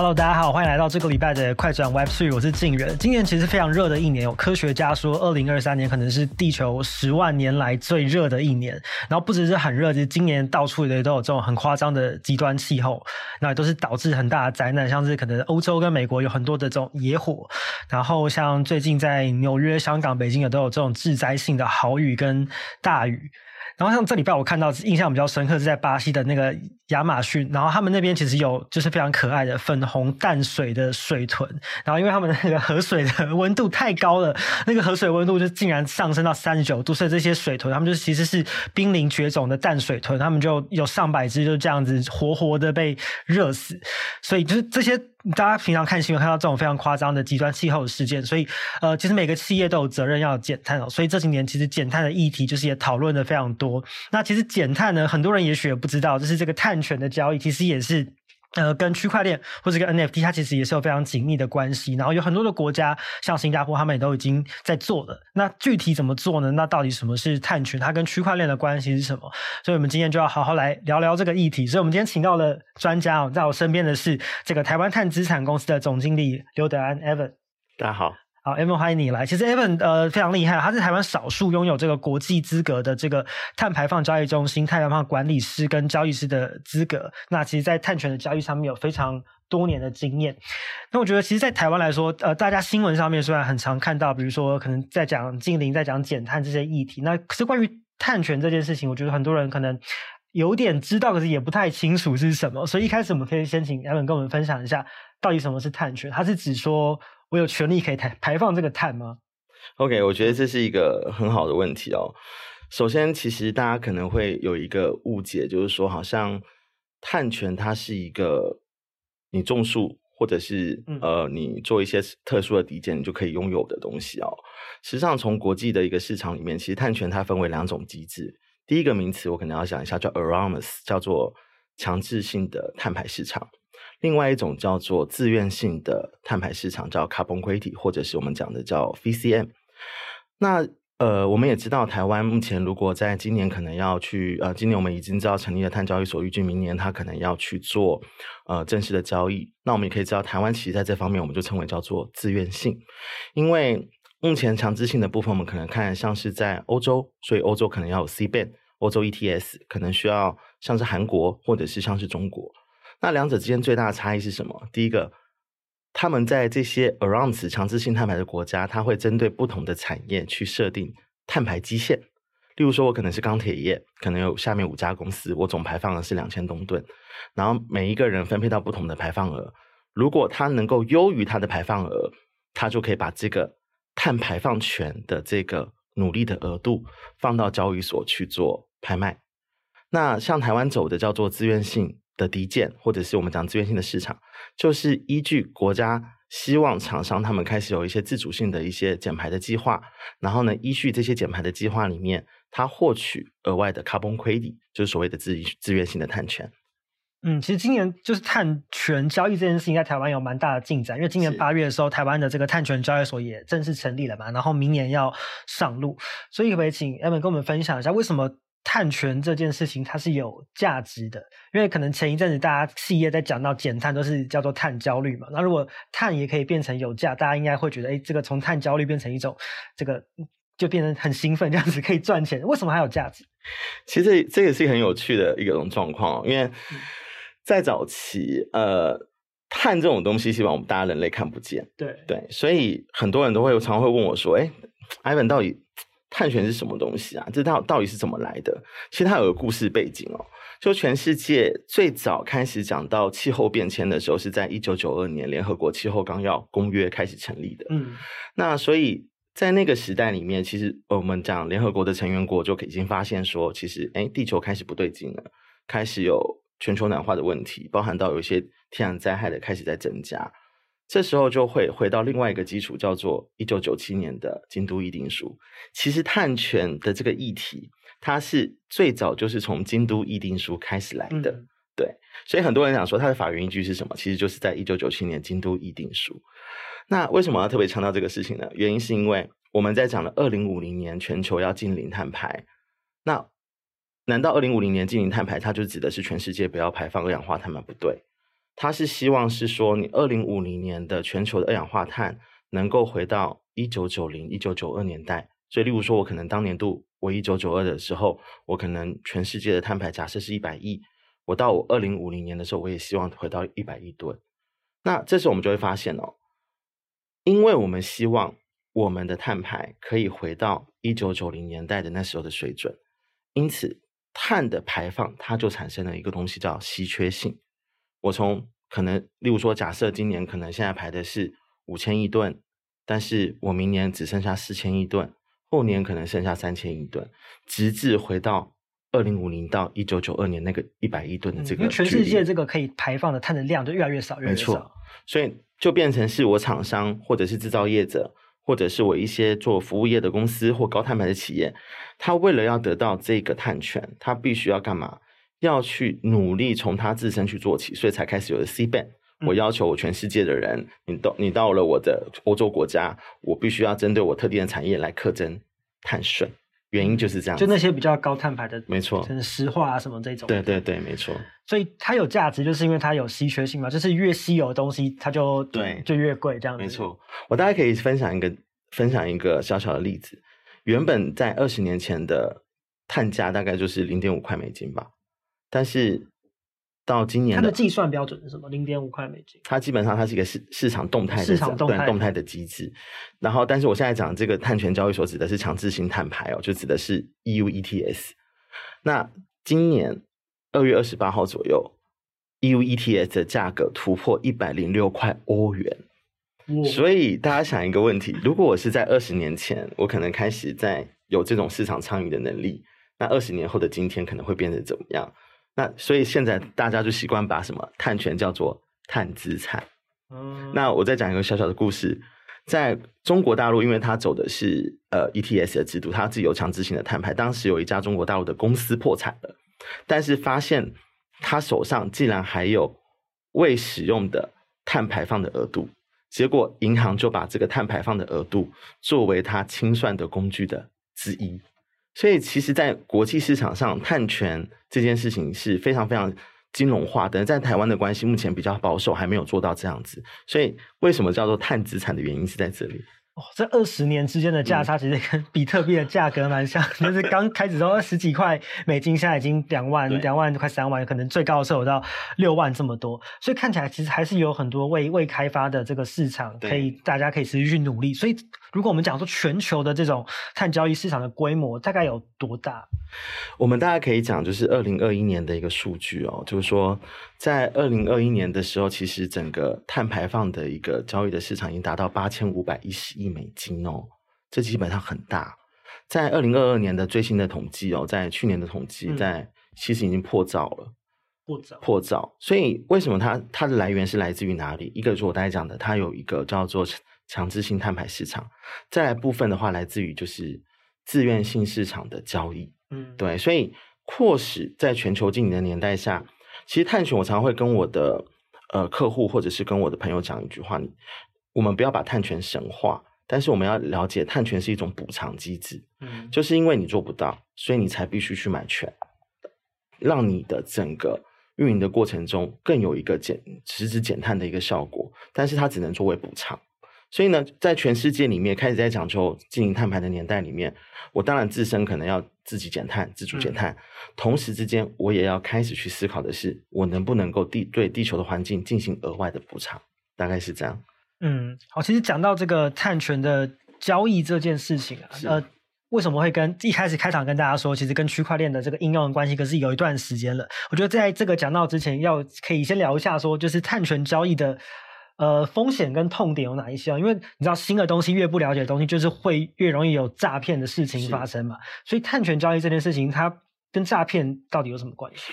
Hello，大家好，欢迎来到这个礼拜的快转 Web Three，我是静人。今年其实非常热的一年，有科学家说，二零二三年可能是地球十万年来最热的一年。然后不只是很热，其实今年到处的都有这种很夸张的极端气候，那都是导致很大的灾难，像是可能欧洲跟美国有很多的这种野火，然后像最近在纽约、香港、北京也都有这种致灾性的豪雨跟大雨。然后像这礼拜我看到印象比较深刻是在巴西的那个亚马逊，然后他们那边其实有就是非常可爱的粉红淡水的水豚，然后因为他们那个河水的温度太高了，那个河水温度就竟然上升到三十九度，所以这些水豚他们就其实是濒临绝种的淡水豚，他们就有上百只就这样子活活的被热死，所以就是这些。大家平常看新闻看到这种非常夸张的极端气候事件，所以呃，其实每个企业都有责任要减碳哦。所以这几年其实减碳的议题就是也讨论的非常多。那其实减碳呢，很多人也许也不知道，就是这个碳权的交易其实也是呃跟区块链或者跟 NFT 它其实也是有非常紧密的关系。然后有很多的国家，像新加坡，他们也都已经在做了。那具体怎么做呢？那到底什么是碳权？它跟区块链的关系是什么？所以我们今天就要好好来聊聊这个议题。所以我们今天请到了。专家哦，在我身边的是这个台湾碳资产公司的总经理刘德安 Evan。大家好，好 Evan，欢迎你来。其实 Evan 呃非常厉害，他是台湾少数拥有这个国际资格的这个碳排放交易中心碳排放管理师跟交易师的资格。那其实，在碳权的交易上面有非常多年的经验。那我觉得，其实，在台湾来说，呃，大家新闻上面虽然很常看到，比如说可能在讲净零、在讲减碳这些议题，那可是关于碳权这件事情，我觉得很多人可能。有点知道，可是也不太清楚是什么，所以一开始我们可以先请 Evan 跟我们分享一下，到底什么是碳权？它是指说我有权利可以排排放这个碳吗？OK，我觉得这是一个很好的问题哦。首先，其实大家可能会有一个误解，就是说好像碳权它是一个你种树或者是呃你做一些特殊的抵减你就可以拥有的东西哦。实际上，从国际的一个市场里面，其实碳权它分为两种机制。第一个名词我可能要讲一下，叫 AROMAS，叫做强制性的碳排市场；另外一种叫做自愿性的碳排市场，叫 Carbon Credit，或者是我们讲的叫 VCM。那呃，我们也知道，台湾目前如果在今年可能要去呃，今年我们已经知道成立了碳交易所，预计明年它可能要去做呃正式的交易。那我们也可以知道，台湾其实在这方面我们就称为叫做自愿性，因为目前强制性的部分，我们可能看像是在欧洲，所以欧洲可能要有 CBAM。欧洲 ETS 可能需要像是韩国或者是像是中国，那两者之间最大的差异是什么？第一个，他们在这些 around 强制性碳排的国家，它会针对不同的产业去设定碳排基线。例如说，我可能是钢铁业，可能有下面五家公司，我总排放额是两千东吨，然后每一个人分配到不同的排放额。如果他能够优于他的排放额，他就可以把这个碳排放权的这个努力的额度放到交易所去做。拍卖，那像台湾走的叫做自愿性的抵减，或者是我们讲资源性的市场，就是依据国家希望厂商他们开始有一些自主性的一些减排的计划，然后呢，依据这些减排的计划里面，他获取额外的 carbon credit，就是所谓的自自愿性的碳权。嗯，其实今年就是碳权交易这件事情，在台湾有蛮大的进展，因为今年八月的时候，台湾的这个碳权交易所也正式成立了嘛，然后明年要上路，所以可不可以请 Evan 跟我们分享一下为什么？碳权这件事情它是有价值的，因为可能前一阵子大家企业在讲到减碳都是叫做碳焦虑嘛。那如果碳也可以变成有价，大家应该会觉得，哎，这个从碳焦虑变成一种这个就变成很兴奋，这样子可以赚钱。为什么还有价值？其实这也是很有趣的一种状况，因为在早期，呃，碳这种东西，基本上我们大家人类看不见，对对，所以很多人都会常常会问我说，哎，Ivan 到底？碳权是什么东西啊？这到到底是怎么来的？其实它有个故事背景哦。就全世界最早开始讲到气候变迁的时候，是在一九九二年联合国气候纲要公约开始成立的。嗯，那所以在那个时代里面，其实我们讲联合国的成员国就已经发现说，其实哎，地球开始不对劲了，开始有全球暖化的问题，包含到有一些天然灾害的开始在增加。这时候就会回到另外一个基础，叫做一九九七年的京都议定书。其实碳权的这个议题，它是最早就是从京都议定书开始来的。嗯、对，所以很多人想说它的法源依据是什么？其实就是在一九九七年京都议定书。那为什么要特别强调这个事情呢？原因是因为我们在讲了二零五零年全球要禁零碳排。那难道二零五零年禁零碳排，它就指的是全世界不要排放二氧化碳吗？不对。它是希望是说你二零五零年的全球的二氧化碳能够回到一九九零、一九九二年代。所以，例如说，我可能当年度我一九九二的时候，我可能全世界的碳排假设是一百亿，我到我二零五零年的时候，我也希望回到一百亿吨。那这时候我们就会发现哦，因为我们希望我们的碳排可以回到一九九零年代的那时候的水准，因此碳的排放它就产生了一个东西叫稀缺性。我从可能，例如说，假设今年可能现在排的是五千亿吨，但是我明年只剩下四千亿吨。后年可能剩下三千亿吨，直至回到二零五零到一九九二年那个一百亿吨的这个、嗯，因为全世界这个可以排放的碳的量就越来越少，越来越少。没错，所以就变成是我厂商或者是制造业者，或者是我一些做服务业的公司或高碳排的企业，他为了要得到这个碳权，他必须要干嘛？要去努力从他自身去做起，所以才开始有了 CBAM。我要求我全世界的人，你到你到了我的欧洲国家，我必须要针对我特定的产业来课征碳税。原因就是这样，就那些比较高碳排的，没错，像石化啊什么这种。对对对，没错。所以它有价值，就是因为它有稀缺性嘛，就是越稀有的东西，它就对就越贵这样子。没错，我大概可以分享一个分享一个小小的例子。原本在二十年前的碳价大概就是零点五块美金吧，但是。到今年的，它的计算标准是什么？零点五块美金。它基本上它是一个市市场动态的市场动态动态的机制。然后，但是我现在讲这个碳权交易所指的是强制性碳排哦，就指的是 EU ETS。那今年二月二十八号左右，EU ETS 的价格突破一百零六块欧元。所以大家想一个问题：如果我是在二十年前，我可能开始在有这种市场参与的能力，那二十年后的今天可能会变成怎么样？那所以现在大家就习惯把什么碳权叫做碳资产。嗯，那我再讲一个小小的故事，在中国大陆，因为它走的是呃 ETS 的制度，它自己有强制性的碳排。当时有一家中国大陆的公司破产了，但是发现他手上竟然还有未使用的碳排放的额度，结果银行就把这个碳排放的额度作为他清算的工具的之一。所以，其实，在国际市场上，碳权这件事情是非常非常金融化的。在台湾的关系目前比较保守，还没有做到这样子。所以，为什么叫做碳资产的原因是在这里。哦，这二十年之间的价差其实跟比特币的价格蛮像，嗯、就是刚开始时候十几块美金，现在已经两万、两万快三万，可能最高的时候有到六万这么多。所以看起来其实还是有很多未未开发的这个市场，可以大家可以持续去努力。所以如果我们讲说全球的这种碳交易市场的规模大概有多大？我们大家可以讲就是二零二一年的一个数据哦，就是说。在二零二一年的时候，其实整个碳排放的一个交易的市场已经达到八千五百一十亿美金哦，这基本上很大。在二零二二年的最新的统计哦，在去年的统计，在其实已经破兆了，破兆破兆。所以为什么它它的来源是来自于哪里？一个是我刚才讲的，它有一个叫做强制性碳排市场，再来部分的话来自于就是自愿性市场的交易。嗯，对，所以迫使在全球经营的年代下。其实碳权，我常常会跟我的呃客户或者是跟我的朋友讲一句话：你我们不要把碳权神化，但是我们要了解碳权是一种补偿机制。嗯，就是因为你做不到，所以你才必须去买权，让你的整个运营的过程中更有一个减实质减碳的一个效果。但是它只能作为补偿。所以呢，在全世界里面开始在讲究进行碳排的年代里面，我当然自身可能要自己减碳、自主减碳，嗯、同时之间我也要开始去思考的是，我能不能够地对地球的环境进行额外的补偿，大概是这样。嗯，好，其实讲到这个碳权的交易这件事情啊，呃，为什么会跟一开始开场跟大家说，其实跟区块链的这个应用的关系，可是有一段时间了。我觉得在这个讲到之前，要可以先聊一下，说就是碳权交易的。呃，风险跟痛点有哪一些啊？因为你知道，新的东西越不了解的东西，就是会越容易有诈骗的事情发生嘛。所以，碳权交易这件事情，它跟诈骗到底有什么关系？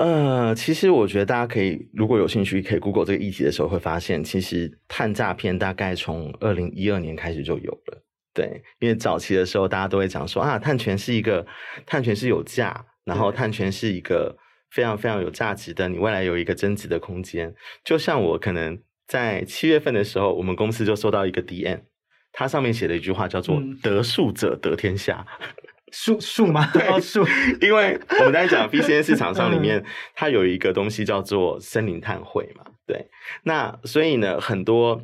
呃，其实我觉得大家可以，如果有兴趣，可以 Google 这个议题的时候，会发现，其实碳诈骗大概从二零一二年开始就有了。对，因为早期的时候，大家都会讲说啊，碳权是一个碳权是有价，然后碳权是一个非常非常有价值的，你未来有一个增值的空间。就像我可能。在七月份的时候，我们公司就收到一个 DM，它上面写了一句话，叫做“得数者得天下 ”。树树吗？对，树。因为我们在讲 VCN 市场上里面，它有一个东西叫做森林碳汇嘛。对，那所以呢，很多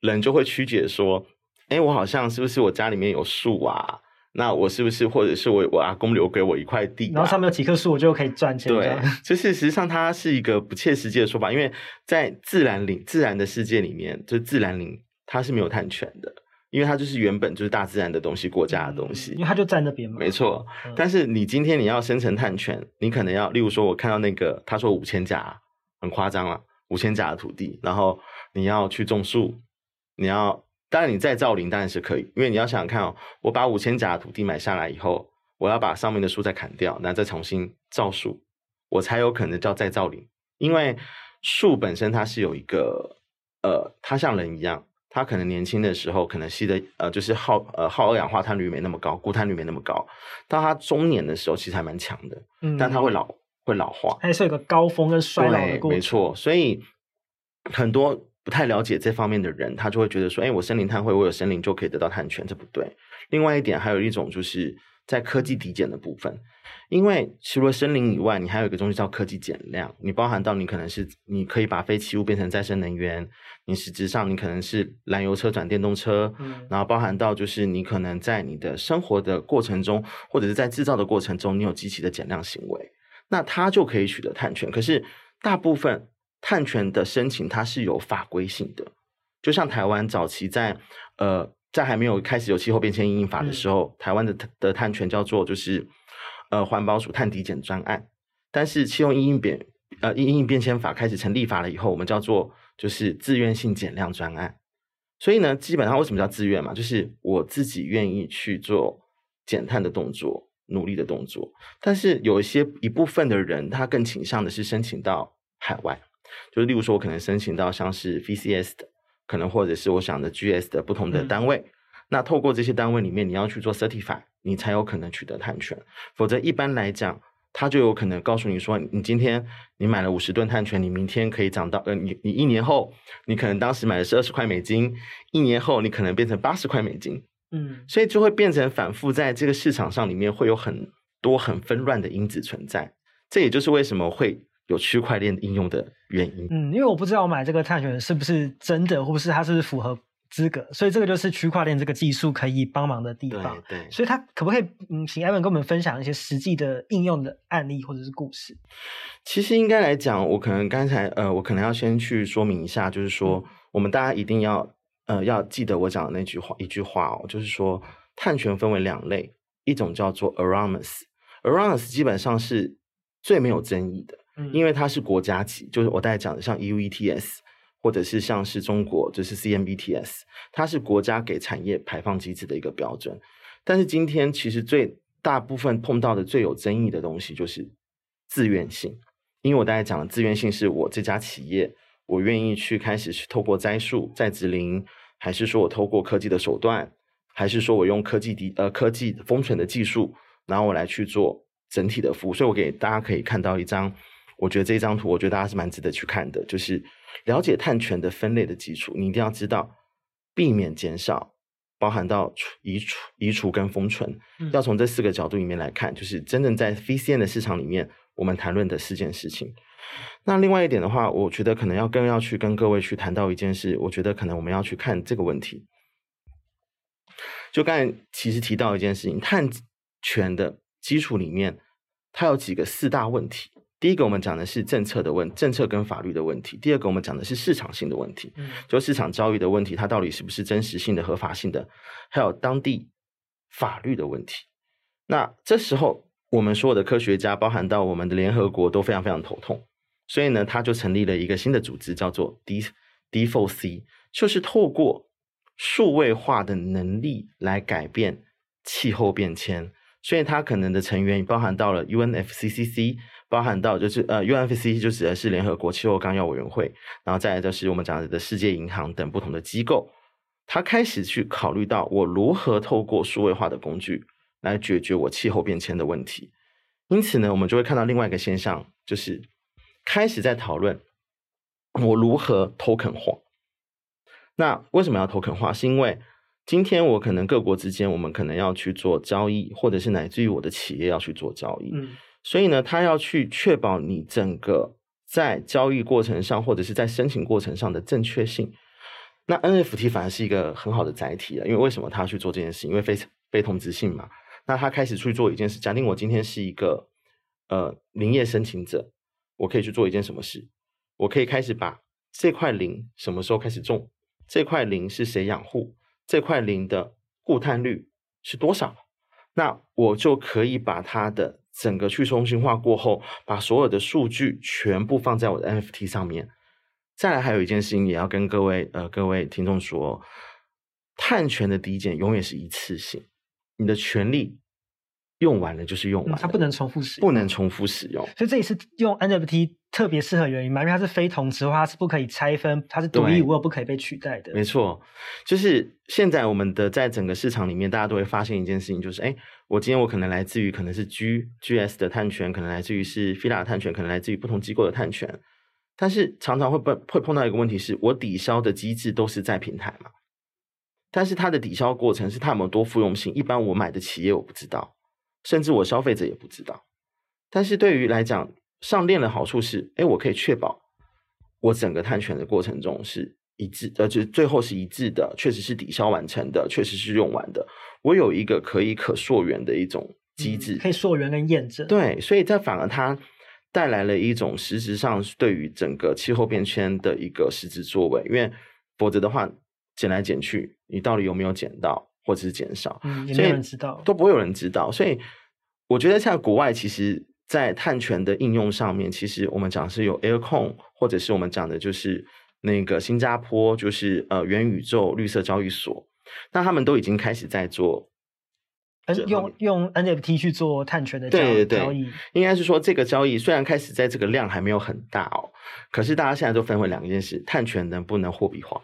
人就会曲解说，哎，我好像是不是我家里面有树啊？那我是不是，或者是我我阿公留给我一块地，啊，然后上面有几棵树，我就可以赚钱？对，就是实际上它是一个不切实际的说法，因为在自然林、自然的世界里面，就是自然林它是没有碳权的，因为它就是原本就是大自然的东西，国家的东西，因为它就在那边嘛。没错，嗯，但是你今天你要生成碳权，你可能要，例如说，我看到那个他说五千甲，很夸张了，五千甲的土地，然后你要去种树，你要。当然，你再造林当然是可以，因为你要想想看哦，我把五千甲的土地买下来以后，我要把上面的树再砍掉，然后再重新造树，我才有可能叫再造林。因为树本身它是有一个呃，它像人一样，它可能年轻的时候可能吸的呃，就是耗呃耗二氧化碳率没那么高，固碳率没那么高，到它中年的时候其实还蛮强的，嗯，但它会老会老化，还是有个高峰跟衰老的过程，没错，所以很多。不太了解这方面的人，他就会觉得说：“哎，我森林碳汇，我有森林就可以得到碳权，这不对。”另外一点，还有一种就是在科技抵减的部分，因为除了森林以外，你还有一个东西叫科技减量。你包含到你可能是你可以把废弃物变成再生能源，你实质上你可能是燃油车转电动车，嗯，然后包含到就是你可能在你的生活的过程中，或者是在制造的过程中，你有积极的减量行为，那它就可以取得碳权。可是大部分。碳权的申请，它是有法规性的，就像台湾早期在呃，在还没有开始有气候变迁因应法的时候，嗯、台湾的的碳权叫做就是呃环保署碳抵减专案，但是气候因应变呃因应变迁法开始成立法了以后，我们叫做就是自愿性减量专案。所以呢，基本上为什么叫自愿嘛？就是我自己愿意去做减碳的动作，努力的动作。但是有一些一部分的人，他更倾向的是申请到海外。就是例如说，我可能申请到像是 VCS 的，可能或者是我想的 GS 的不同的单位。嗯、那透过这些单位里面，你要去做 certify，你才有可能取得碳权。否则一般来讲，他就有可能告诉你说，你今天你买了五十吨碳权，你明天可以涨到呃，你你一年后，你可能当时买的是二十块美金，一年后你可能变成八十块美金。嗯，所以就会变成反复在这个市场上里面会有很多很纷乱的因子存在。这也就是为什么会。有区块链应用的原因，嗯，因为我不知道我买这个碳权是不是真的，或是它是不是符合资格，所以这个就是区块链这个技术可以帮忙的地方。对，对，所以它可不可以，嗯，请 Evan 跟我们分享一些实际的应用的案例或者是故事？其实应该来讲，我可能刚才呃，我可能要先去说明一下，就是说，嗯、我们大家一定要呃要记得我讲的那句话，一句话哦，就是说，碳权分为两类，一种叫做 Artemis，Artemis 基本上是最没有争议的。因为它是国家级，就是我大概讲的，像 EU ETS，或者是像是中国就是 CMBTS，它是国家给产业排放机制的一个标准。但是今天其实最大部分碰到的最有争议的东西就是自愿性，因为我大概讲的自愿性是我这家企业，我愿意去开始去透过栽树、在植林，还是说我透过科技的手段，还是说我用科技的呃科技封存的技术，然后我来去做整体的服务。所以我给大家可以看到一张。我觉得这一张图，我觉得大家是蛮值得去看的，就是了解碳权的分类的基础。你一定要知道，避免、减少，包含到移除、移除跟封存，嗯、要从这四个角度里面来看，就是真正在 VCN 的市场里面，我们谈论的四件事情。那另外一点的话，我觉得可能要更要去跟各位去谈到一件事，我觉得可能我们要去看这个问题。就刚才其实提到一件事情，碳权的基础里面，它有几个四大问题。第一个，我们讲的是政策的问，政策跟法律的问题；第二个，我们讲的是市场性的问题，嗯，就市场交易的问题，它到底是不是真实性的、合法性的，还有当地法律的问题。那这时候，我们所有的科学家，包含到我们的联合国，都非常非常头痛。所以呢，他就成立了一个新的组织，叫做 D D4C，就是透过数位化的能力来改变气候变迁。所以，它可能的成员包含到了 UNFCCC。包含到就是呃 UNFCC 就指的是联合国气候纲要委员会，然后再来就是我们讲的世界银行等不同的机构，他开始去考虑到我如何透过数位化的工具来解决我气候变迁的问题。因此呢，我们就会看到另外一个现象，就是开始在讨论我如何 token 化。那为什么要 token 化？是因为今天我可能各国之间，我们可能要去做交易，或者是乃至于我的企业要去做交易。所以呢，他要去确保你整个在交易过程上，或者是在申请过程上的正确性。那 NFT 反而是一个很好的载体了，因为为什么他要去做这件事？因为非非同质性嘛。那他开始去做一件事，假定我今天是一个呃林业申请者，我可以去做一件什么事？我可以开始把这块林什么时候开始种？这块林是谁养护？这块林的固碳率是多少？那我就可以把它的整个去中心化过后，把所有的数据全部放在我的 NFT 上面。再来还有一件事情也要跟各位呃各位听众说，碳权的抵减永远是一次性，你的权利用完了就是用完了，嗯，它不能重复使用，不能重复使用。所以这也是用 NFT 特别适合原因嘛，因为它是非同质化，它是不可以拆分，它是独一无二、不可以被取代的。没错，就是现在我们的在整个市场里面，大家都会发现一件事情，就是哎，我今天我可能来自于可能是 G GS 的碳权，可能来自于是 Fila 的碳权，可能来自于不同机构的碳权。但是常常会碰会碰到一个问题是，我抵消的机制都是在平台嘛，但是它的抵消过程是它有没有多复用性，一般我买的企业我不知道，甚至我消费者也不知道。但是对于来讲，上链的好处是，哎，我可以确保我整个探权的过程中是一致，呃，就最后是一致的，确实是抵消完成的，确实是用完的。我有一个可以可溯源的一种机制，嗯、可以溯源跟验证。对，所以这反而它。带来了一种实质上对于整个气候变迁的一个实质作为，因为否则的话减来减去，你到底有没有减到或者是减少，嗯，也没有人知道，都不会有人知道。所以我觉得在国外，其实，在碳权的应用上面，其实我们讲的是有 Aircoin，或者是我们讲的就是那个新加坡，就是呃元宇宙绿色交易所，那他们都已经开始在做。用用 NFT 去做碳权的交易对对对应该是说这个交易虽然开始在这个量还没有很大哦，可是大家现在都分为两件事：碳权能不能货币化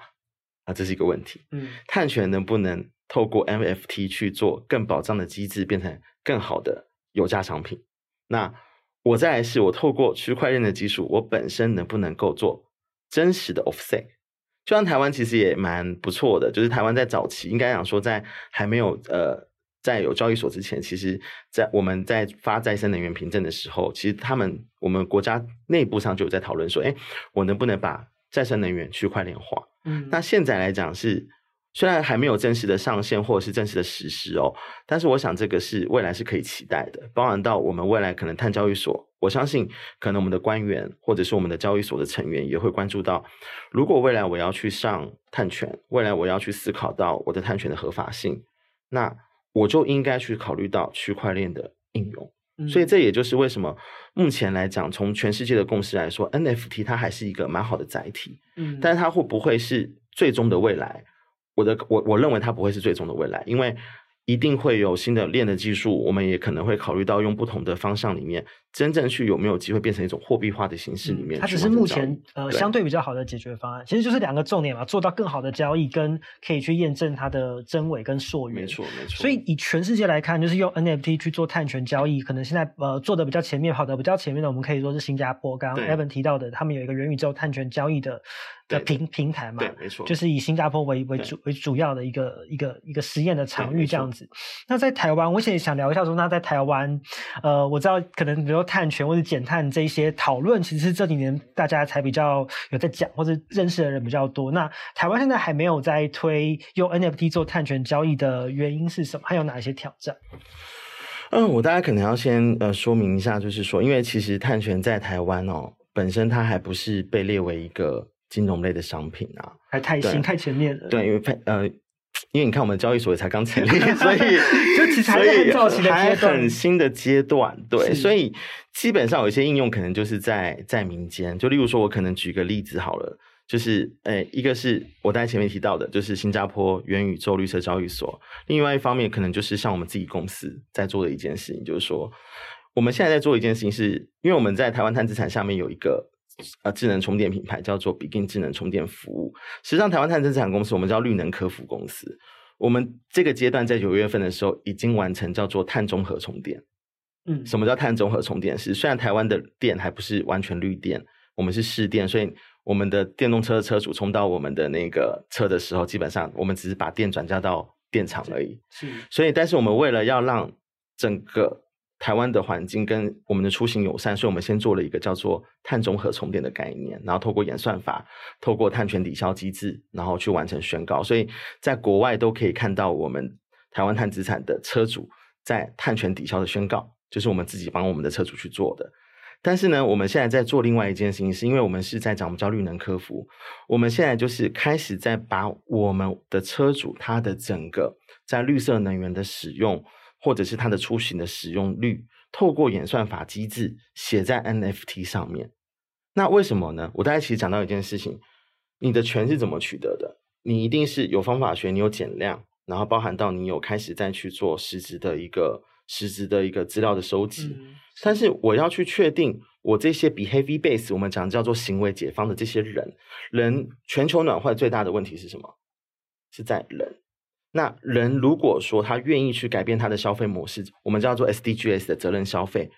啊？这是一个问题。嗯，碳权能不能透过 NFT 去做更保障的机制，变成更好的有价商品？那我再来是我透过区块链的技术，我本身能不能够做真实的 offset？就像台湾其实也蛮不错的，就是台湾在早期应该讲说在还没有呃。在有交易所之前，其实，在我们在发再生能源凭证的时候，其实他们我们国家内部上就有在讨论说，哎，我能不能把再生能源区块链化？嗯，那现在来讲是虽然还没有正式的上线或者是正式的实施哦，但是我想这个是未来是可以期待的，包含到我们未来可能碳交易所，我相信可能我们的官员或者是我们的交易所的成员也会关注到，如果未来我要去上碳权，未来我要去思考到我的碳权的合法性，那。我就应该去考虑到区块链的应用，嗯，所以这也就是为什么目前来讲，从全世界的共识来说，NFT 它还是一个蛮好的载体，嗯，但是它会不会是最终的未来？我的我我认为它不会是最终的未来，因为。一定会有新的链的技术，我们也可能会考虑到用不同的方向里面，真正去有没有机会变成一种货币化的形式里面。它只是目前呃相对比较好的解决方案，其实就是两个重点嘛，做到更好的交易，跟可以去验证它的真伪跟溯源。没错没错。所以以全世界来看，就是用 NFT 去做碳权交易，可能现在呃做的比较前面，跑的比较前面的，我们可以说是新加坡。刚刚 Evan 提到的，他们有一个元宇宙碳权交易的。的平平台嘛，对，没错，就是以新加坡为为主为主要的一个一个一个实验的场域这样子。那在台湾，我现在想聊一下说，那在台湾，呃，我知道可能比如说碳权或者减碳这一些讨论，其实是这几年大家才比较有在讲或者认识的人比较多。那台湾现在还没有在推用 NFT 做碳权交易的原因是什么？还有哪一些挑战？嗯，我大家可能要先呃说明一下，就是说，因为其实碳权在台湾哦，本身它还不是被列为一个。金融类的商品啊，还太新太前面了。对，因为呃，因为你看我们交易所也才刚成立，所以 就其实还是很早期的阶段，很新的阶段。对，所以基本上有一些应用可能就是在在民间。就例如说，我可能举个例子好了，就是诶，一个是我在前面提到的，就是新加坡元宇宙绿色交易所；另外一方面，可能就是像我们自己公司在做的一件事情，就是说我们现在在做一件事情是，是因为我们在台湾碳资产下面有一个。呃，智能充电品牌叫做 Begin 智能充电服务。实际上，台湾碳资产公司我们叫绿能科服公司。我们这个阶段在九月份的时候已经完成叫做碳中和充电。嗯，什么叫碳中和充电？是虽然台湾的电还不是完全绿电，我们是试电，所以我们的电动车的车主充到我们的那个车的时候，基本上我们只是把电转嫁到电厂而已。是，所以，但是我们为了要让整个台湾的环境跟我们的出行友善，所以我们先做了一个叫做碳中和充电的概念，然后透过演算法，透过碳权抵消机制，然后去完成宣告。所以在国外都可以看到我们台湾碳资产的车主在碳权抵消的宣告，就是我们自己帮我们的车主去做的。但是呢，我们现在在做另外一件事情，是因为我们是在讲我们叫绿能科服，我们现在就是开始在把我们的车主他的整个在绿色能源的使用。或者是它的出行的使用率，透过演算法机制写在 NFT 上面。那为什么呢？我大概其实讲到一件事情，你的权是怎么取得的？你一定是有方法学，你有减量，然后包含到你有开始再去做实质的一个实质的一个资料的收集。嗯、但是我要去确定我这些 behavior base，我们讲叫做行为解方的这些人，人全球暖化最大的问题是什么？是在人。那人如果说他愿意去改变他的消费模式，我们叫做 SDGs 的责任消费，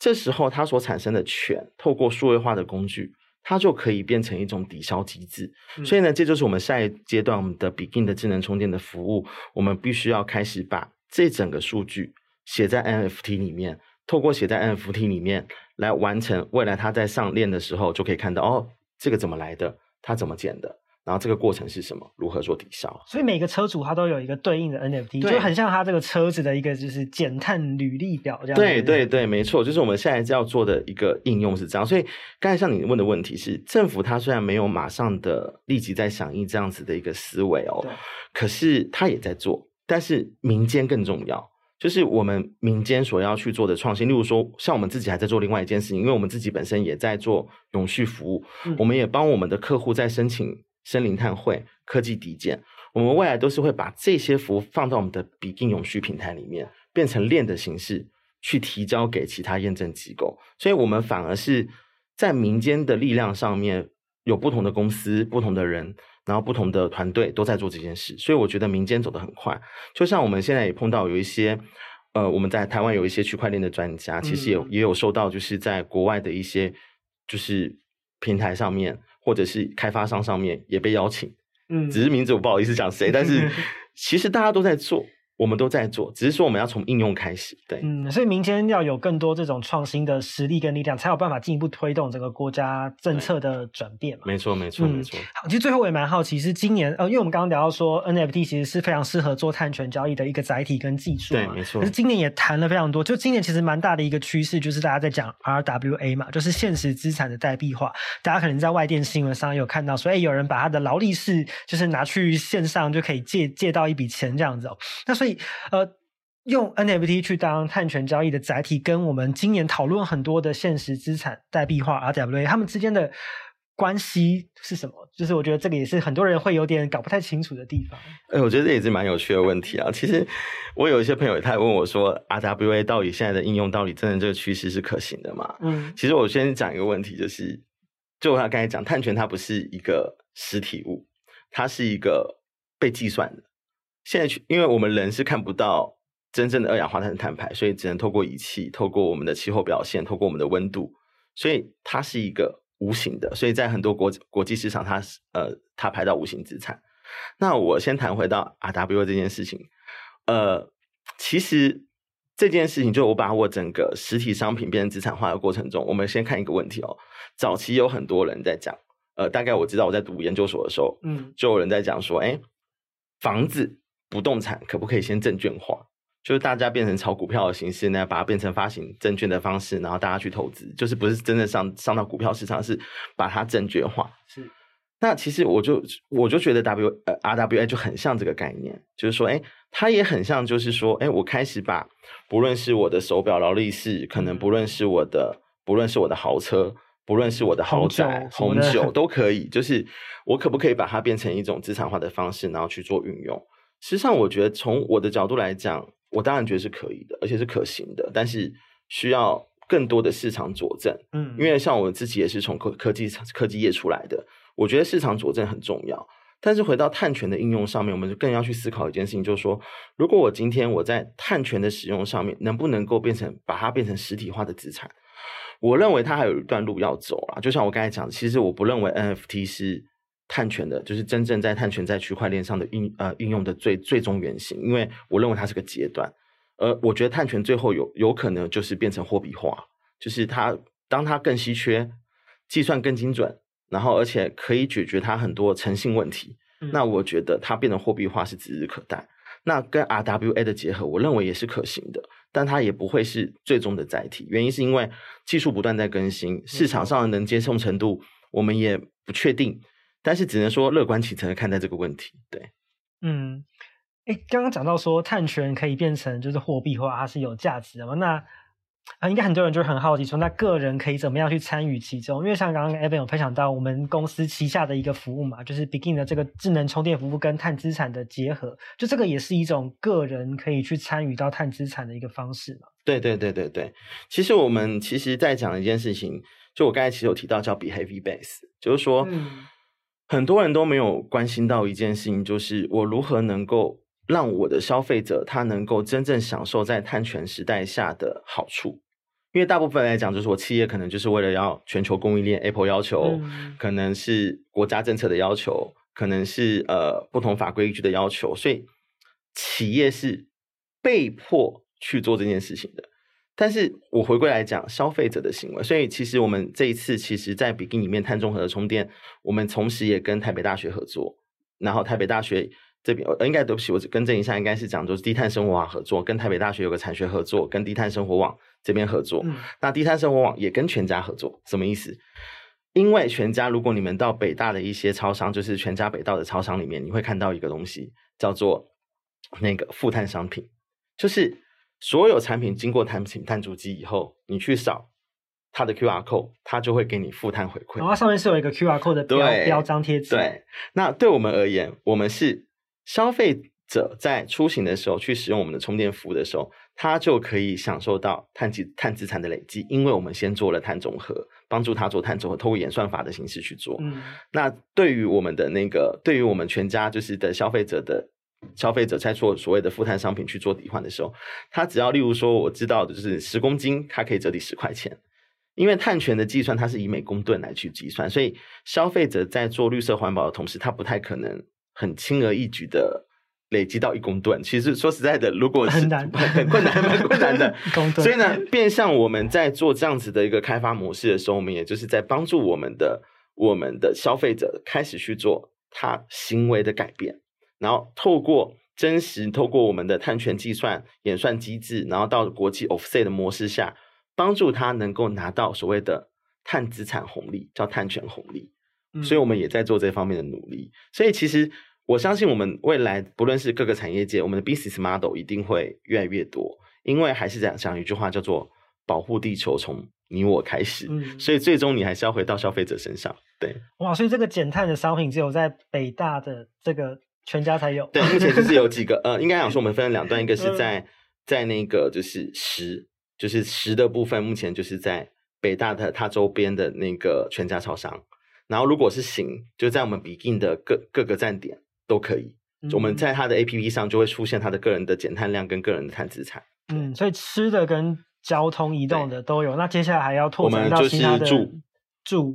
这时候他所产生的权，透过数位化的工具，它就可以变成一种抵消机制。嗯、所以呢，这就是我们下一阶段我们的 Begin 的智能充电的服务，我们必须要开始把这整个数据写在 NFT 里面，透过写在 NFT 里面来完成未来他在上链的时候就可以看到哦，这个怎么来的，他怎么减的。然后这个过程是什么？如何做抵消？所以每个车主他都有一个对应的 NFT，就很像他这个车子的一个就是减碳履历表这样。对对对，没错，就是我们现在要做的一个应用是这样。所以刚才像你问的问题是，政府它虽然没有马上的立即在响应这样子的一个思维哦，可是它也在做。但是民间更重要，就是我们民间所要去做的创新。例如说，像我们自己还在做另外一件事情，因为我们自己本身也在做永续服务，嗯、我们也帮我们的客户在申请。森林碳汇、科技抵减，我们未来都是会把这些服务放到我们的 Begin 永续平台里面，变成链的形式去提交给其他验证机构。所以，我们反而是在民间的力量上面有不同的公司、不同的人，然后不同的团队都在做这件事。所以，我觉得民间走得很快。就像我们现在也碰到有一些，呃，我们在台湾有一些区块链的专家，其实也也有受到就是在国外的一些就是平台上面。或者是开发商上面也被邀请，嗯，只是名字我不好意思讲谁，但是 其实大家都在做。我们都在做，只是说我们要从应用开始，对，嗯，所以民间要有更多这种创新的实力跟力量，才有办法进一步推动整个国家政策的转变嘛。没错，没错，没错。好，其实最后我也蛮好奇，是今年呃，因为我们刚刚聊到说 NFT 其实是非常适合做碳权交易的一个载体跟技术，对，没错。可是今年也谈了非常多，就今年其实蛮大的一个趋势，就是大家在讲 RWA 嘛，就是现实资产的代币化。大家可能在外电新闻上有看到说，哎，有人把他的劳力士就是拿去线上就可以借借到一笔钱这样子哦。那所以呃。用 NFT 去当碳权交易的载体，跟我们今年讨论很多的现实资产代币化 RWA，他们之间的关系是什么？就是我觉得这个也是很多人会有点搞不太清楚的地方。哎，我觉得这也是蛮有趣的问题啊。其实我有一些朋友他还问我说，RWA 到底现在的应用到底真的这个趋势是可行的吗？嗯，其实我先讲一个问题，就是就他刚才讲，碳权它不是一个实体物，它是一个被计算的。现在去因为我们人是看不到。真正的二氧化碳的碳排，所以只能透过仪器，透过我们的气候表现，透过我们的温度，所以它是一个无形的。所以在很多国国际市场它，它是呃，它排到无形资产。那我先谈回到 RWA 这件事情，呃，其实这件事情就我把我整个实体商品变成资产化的过程中，我们先看一个问题哦。早期有很多人在讲，呃，大概我知道我在读研究所的时候，嗯，就有人在讲说，哎，房子不动产可不可以先证券化？就是大家变成炒股票的形式，呢把它变成发行证券的方式，然后大家去投资，就是不是真的上上到股票市场，是把它证券化。是，那其实我就我就觉得 W 呃 RWA 就很像这个概念，就是说，哎，它也很像，就是说，哎，我开始把不论是我的手表劳力士，可能不论是我的不论是我的豪车，不论是我的豪宅红酒，红酒 都可以，就是我可不可以把它变成一种资产化的方式，然后去做运用？实际上，我觉得从我的角度来讲。我当然觉得是可以的，而且是可行的，但是需要更多的市场佐证。嗯，因为像我自己也是从科科技科技业出来的，我觉得市场佐证很重要。但是回到碳权的应用上面，我们就更要去思考一件事情，就是说，如果我今天我在碳权的使用上面，能不能够变成把它变成实体化的资产？我认为它还有一段路要走啊。就像我刚才讲，其实我不认为 NFT 是碳权的，就是真正在碳权在区块链上的运呃运用的最最终原型，因为我认为它是个阶段，而我觉得碳权最后有有可能就是变成货币化，就是它当它更稀缺，计算更精准，然后而且可以解决它很多诚信问题，嗯、那我觉得它变成货币化是指日可待。那跟 RWA 的结合，我认为也是可行的，但它也不会是最终的载体，原因是因为技术不断在更新，市场上的能接受程度我们也不确定。但是只能说乐观其成的看待这个问题，对，嗯，哎，刚刚讲到说碳权可以变成就是货币化，它是有价值的嘛？那啊，应该很多人就很好奇说，那个人可以怎么样去参与其中？因为像刚刚 Evan 有分享到我们公司旗下的一个服务嘛，就是 Begin 的这个智能充电服务跟碳资产的结合，就这个也是一种个人可以去参与到碳资产的一个方式嘛？对对对对对，其实我们其实在讲一件事情，就我刚才其实有提到叫 Behavior Base，就是说。嗯很多人都没有关心到一件事情，就是我如何能够让我的消费者他能够真正享受在碳权时代下的好处。因为大部分来讲，就是我企业可能就是为了要全球供应链，Apple 要求，嗯、可能是国家政策的要求，可能是呃不同法规依据的要求，所以企业是被迫去做这件事情的。但是我回归来讲消费者的行为，所以其实我们这一次其实，在 Begin 里面碳中和的充电，我们同时也跟台北大学合作，然后台北大学这边呃应该对不起，我更正一下，应该是讲就是低碳生活网合作，跟台北大学有个产学合作，跟低碳生活网这边合作。嗯、那低碳生活网也跟全家合作，什么意思？因为全家，如果你们到北大的一些超商，就是全家北道的超商里面，你会看到一个东西叫做那个负碳商品，就是。所有产品经过碳品碳足迹以后，你去扫它的 QR code，它就会给你负碳回馈。然后、哦、上面是有一个 QR code 的标标章贴纸。对，那对我们而言，我们是消费者在出行的时候去使用我们的充电服务的时候，他就可以享受到碳基碳资产的累积，因为我们先做了碳中和，帮助他做碳中和，透过演算法的形式去做。嗯，那对于我们的那个，对于我们全家就是的消费者的。消费者在做所谓的负碳商品去做抵换的时候，他只要例如说我知道的就是十公斤，它可以折抵十块钱。因为碳权的计算它是以每公吨来去计算，所以消费者在做绿色环保的同时，他不太可能很轻而易举的累积到一公吨。其实说实在的，如果是很难 很困难很困难的，所以呢，变相我们在做这样子的一个开发模式的时候，我们也就是在帮助我们的我们的消费者开始去做他行为的改变。然后透过真实，透过我们的碳权计算演算机制，然后到国际 offset 的模式下，帮助他能够拿到所谓的碳资产红利，叫碳权红利。嗯、所以我们也在做这方面的努力。所以其实我相信，我们未来不论是各个产业界，我们的 business model 一定会越来越多。因为还是这样讲一句话，叫做保护地球从你我开始。嗯、所以最终你还是要回到消费者身上。对，哇，所以这个减碳的商品只有在北大的这个。全家才有。对，目前就是有几个，呃，应该讲说我们分了两段，一个是在在那个就是十，就是十的部分，目前就是在北大的它周边的那个全家超商，然后如果是行，就在我们 Begin 的各各个站点都可以，嗯、我们在它的 APP 上就会出现它的个人的减碳量跟个人的碳资产。嗯，所以吃的跟交通移动的都有，那接下来还要拓展到其他的。住，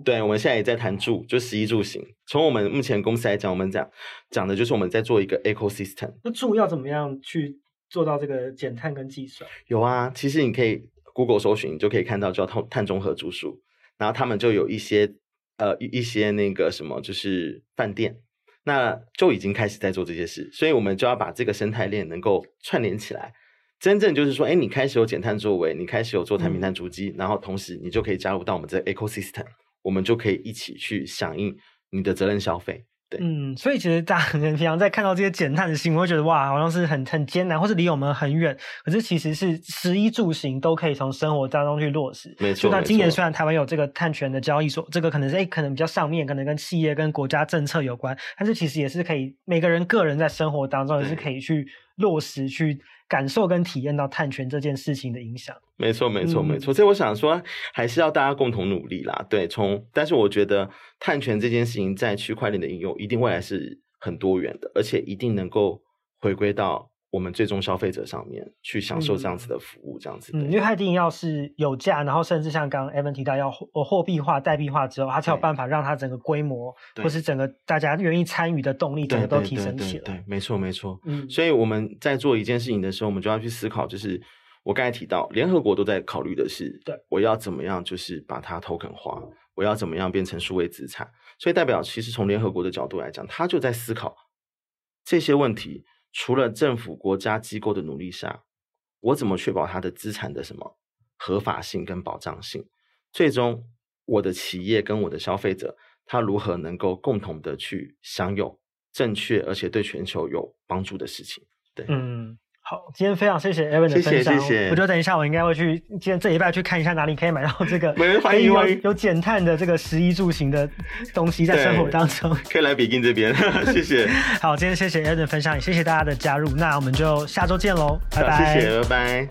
对，我们现在也在谈住，就食衣住行。从我们目前公司来讲，我们讲讲的就是我们在做一个 ecosystem。那住要怎么样去做到这个减碳跟计算？有啊，其实你可以 Google 搜寻，你就可以看到叫碳碳中和住宿，然后他们就有一些呃一些那个什么，就是饭店，那就已经开始在做这些事。所以我们就要把这个生态链能够串联起来。真正就是说，哎，你开始有减碳作为，你开始有做碳平碳足迹，嗯、然后同时你就可以加入到我们这个 ecosystem，我们就可以一起去响应你的责任消费。对，嗯，所以其实大家很平常在看到这些减碳的新闻，会觉得哇，好像是很很艰难，或是离我们很远。可是其实是食衣住行都可以从生活当中去落实。没错。那今年虽然台湾有这个碳权的交易所，这个可能是哎，可能比较上面，可能跟企业跟国家政策有关，但是其实也是可以每个人个人在生活当中也是可以去落实去。感受跟体验到碳权这件事情的影响，没错，没错，没错。所以我想说，还是要大家共同努力啦。对，从但是我觉得碳权这件事情在区块链的应用，一定未来是很多元的，而且一定能够回归到我们最终消费者上面去享受这样子的服务，这样子。嗯，因为它一定要是有价，然后甚至像刚刚 Evan 提到要货货币化、代币化之后，它才有办法让它整个规模或是整个大家愿意参与的动力，整个都提升起来。对，对，对，对，没错，没错。嗯，所以我们在做一件事情的时候，我们就要去思考，就是我刚才提到，联合国都在考虑的是，对，我要怎么样，就是把它 token 化，我要怎么样变成数位资产。所以代表，其实从联合国的角度来讲，他就在思考这些问题。除了政府、国家机构的努力下，我怎么确保他的资产的什么合法性跟保障性？最终，我的企业跟我的消费者，他如何能够共同的去享有正确而且对全球有帮助的事情？对，嗯。好，今天非常谢谢 Evan 的分享。谢谢，谢谢。我觉得等一下我应该会去，今天这礼拜去看一下哪里可以买到这个，欢迎有有减碳的这个食衣住行的东西在生活当中。可以来比京这边，谢谢。好，今天谢谢 Evan 的分享，也谢谢大家的加入。那我们就下周见喽，拜拜。谢谢，拜拜。